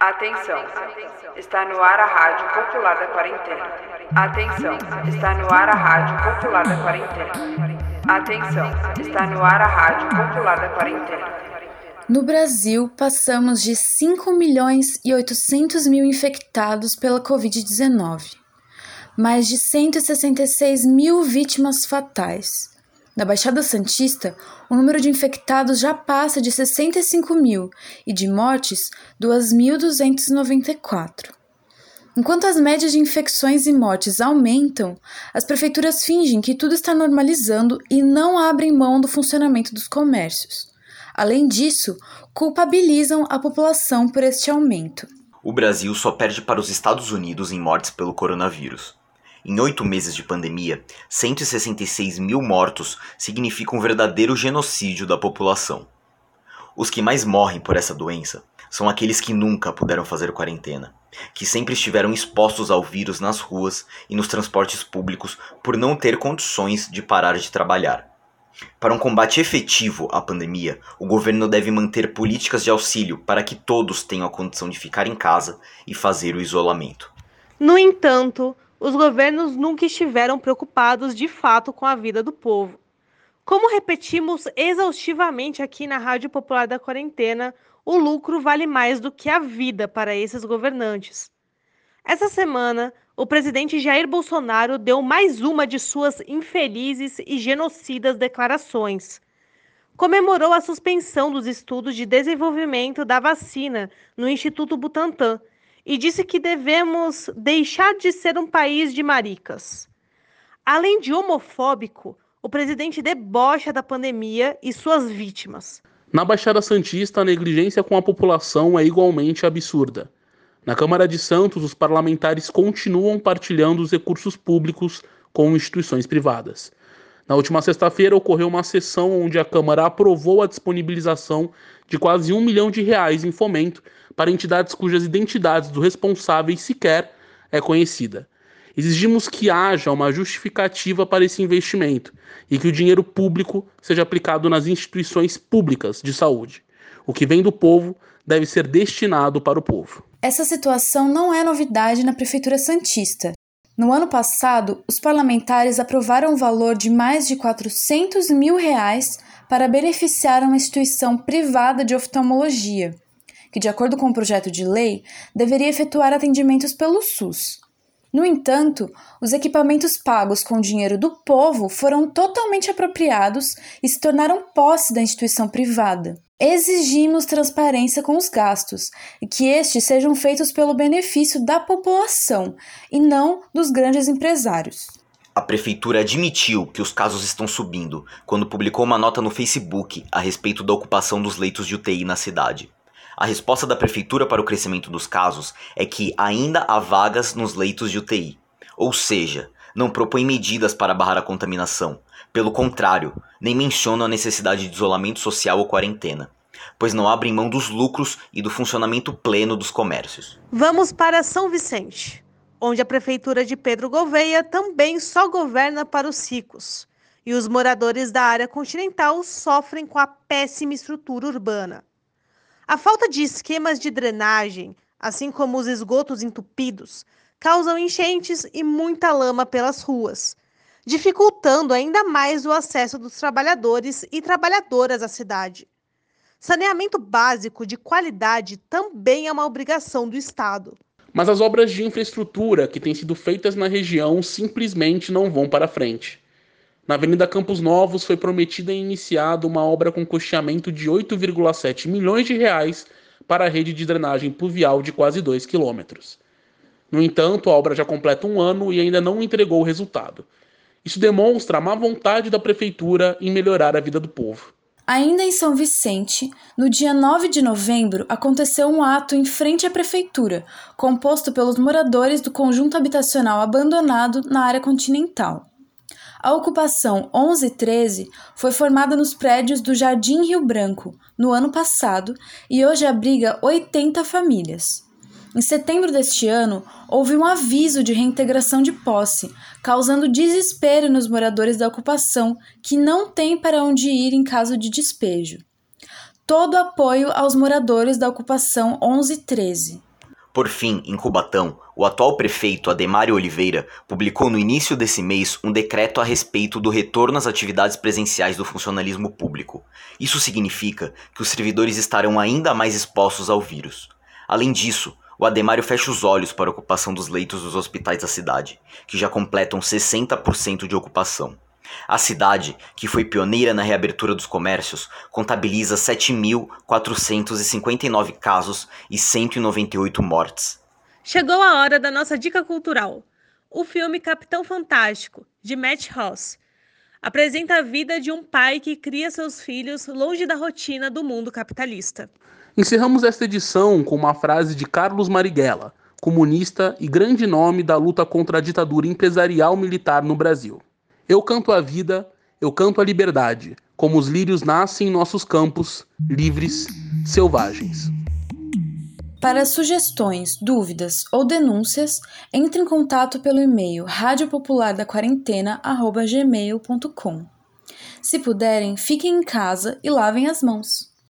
Atenção, está no ar a Rádio Popular da Quarentena. Atenção, está no ar a Rádio Popular da Quarentena. Atenção, está no ar a Rádio Popular da Quarentena. No Brasil, passamos de 5 milhões e 800 mil infectados pela Covid-19. Mais de 166 mil vítimas fatais. Na Baixada Santista, o número de infectados já passa de 65 mil e de mortes 2.294. Enquanto as médias de infecções e mortes aumentam, as prefeituras fingem que tudo está normalizando e não abrem mão do funcionamento dos comércios. Além disso, culpabilizam a população por este aumento. O Brasil só perde para os Estados Unidos em mortes pelo coronavírus. Em oito meses de pandemia, 166 mil mortos significa um verdadeiro genocídio da população. Os que mais morrem por essa doença são aqueles que nunca puderam fazer quarentena, que sempre estiveram expostos ao vírus nas ruas e nos transportes públicos por não ter condições de parar de trabalhar. Para um combate efetivo à pandemia, o governo deve manter políticas de auxílio para que todos tenham a condição de ficar em casa e fazer o isolamento. No entanto, os governos nunca estiveram preocupados de fato com a vida do povo. Como repetimos exaustivamente aqui na Rádio Popular da Quarentena, o lucro vale mais do que a vida para esses governantes. Essa semana, o presidente Jair Bolsonaro deu mais uma de suas infelizes e genocidas declarações. Comemorou a suspensão dos estudos de desenvolvimento da vacina no Instituto Butantan e disse que devemos deixar de ser um país de maricas. Além de homofóbico, o presidente debocha da pandemia e suas vítimas. Na Baixada Santista, a negligência com a população é igualmente absurda. Na Câmara de Santos, os parlamentares continuam partilhando os recursos públicos com instituições privadas. Na última sexta-feira ocorreu uma sessão onde a Câmara aprovou a disponibilização de quase um milhão de reais em fomento para entidades cujas identidades do responsável sequer é conhecida. Exigimos que haja uma justificativa para esse investimento e que o dinheiro público seja aplicado nas instituições públicas de saúde. O que vem do povo deve ser destinado para o povo. Essa situação não é novidade na Prefeitura Santista. No ano passado, os parlamentares aprovaram o valor de mais de 400 mil reais para beneficiar uma instituição privada de oftalmologia, que, de acordo com o projeto de lei, deveria efetuar atendimentos pelo SUS. No entanto, os equipamentos pagos com dinheiro do povo foram totalmente apropriados e se tornaram posse da instituição privada. Exigimos transparência com os gastos e que estes sejam feitos pelo benefício da população e não dos grandes empresários. A prefeitura admitiu que os casos estão subindo quando publicou uma nota no Facebook a respeito da ocupação dos leitos de UTI na cidade. A resposta da prefeitura para o crescimento dos casos é que ainda há vagas nos leitos de UTI. Ou seja, não propõe medidas para barrar a contaminação. Pelo contrário, nem mencionam a necessidade de isolamento social ou quarentena, pois não abrem mão dos lucros e do funcionamento pleno dos comércios. Vamos para São Vicente, onde a prefeitura de Pedro Gouveia também só governa para os ricos. E os moradores da área continental sofrem com a péssima estrutura urbana. A falta de esquemas de drenagem, assim como os esgotos entupidos, causam enchentes e muita lama pelas ruas, dificultando ainda mais o acesso dos trabalhadores e trabalhadoras à cidade. Saneamento básico de qualidade também é uma obrigação do Estado. Mas as obras de infraestrutura que têm sido feitas na região simplesmente não vão para frente. Na Avenida Campos Novos foi prometida e iniciada uma obra com custeamento de 8,7 milhões de reais para a rede de drenagem pluvial de quase 2 quilômetros. No entanto, a obra já completa um ano e ainda não entregou o resultado. Isso demonstra a má vontade da prefeitura em melhorar a vida do povo. Ainda em São Vicente, no dia 9 de novembro, aconteceu um ato em frente à prefeitura, composto pelos moradores do conjunto habitacional abandonado na área continental. A ocupação 1113 foi formada nos prédios do Jardim Rio Branco no ano passado e hoje abriga 80 famílias. Em setembro deste ano, houve um aviso de reintegração de posse, causando desespero nos moradores da ocupação que não têm para onde ir em caso de despejo. Todo apoio aos moradores da ocupação 1113. Por fim, em Cubatão, o atual prefeito Ademário Oliveira publicou no início desse mês um decreto a respeito do retorno às atividades presenciais do funcionalismo público. Isso significa que os servidores estarão ainda mais expostos ao vírus. Além disso, o Ademário fecha os olhos para a ocupação dos leitos dos hospitais da cidade, que já completam 60% de ocupação. A cidade, que foi pioneira na reabertura dos comércios, contabiliza 7.459 casos e 198 mortes. Chegou a hora da nossa dica cultural. O filme Capitão Fantástico, de Matt Ross, apresenta a vida de um pai que cria seus filhos longe da rotina do mundo capitalista. Encerramos esta edição com uma frase de Carlos Marighella, comunista e grande nome da luta contra a ditadura empresarial militar no Brasil. Eu canto a vida, eu canto a liberdade, como os lírios nascem em nossos campos, livres, selvagens. Para sugestões, dúvidas ou denúncias, entre em contato pelo e-mail radiopopulardaquarentena@gmail.com. Se puderem, fiquem em casa e lavem as mãos.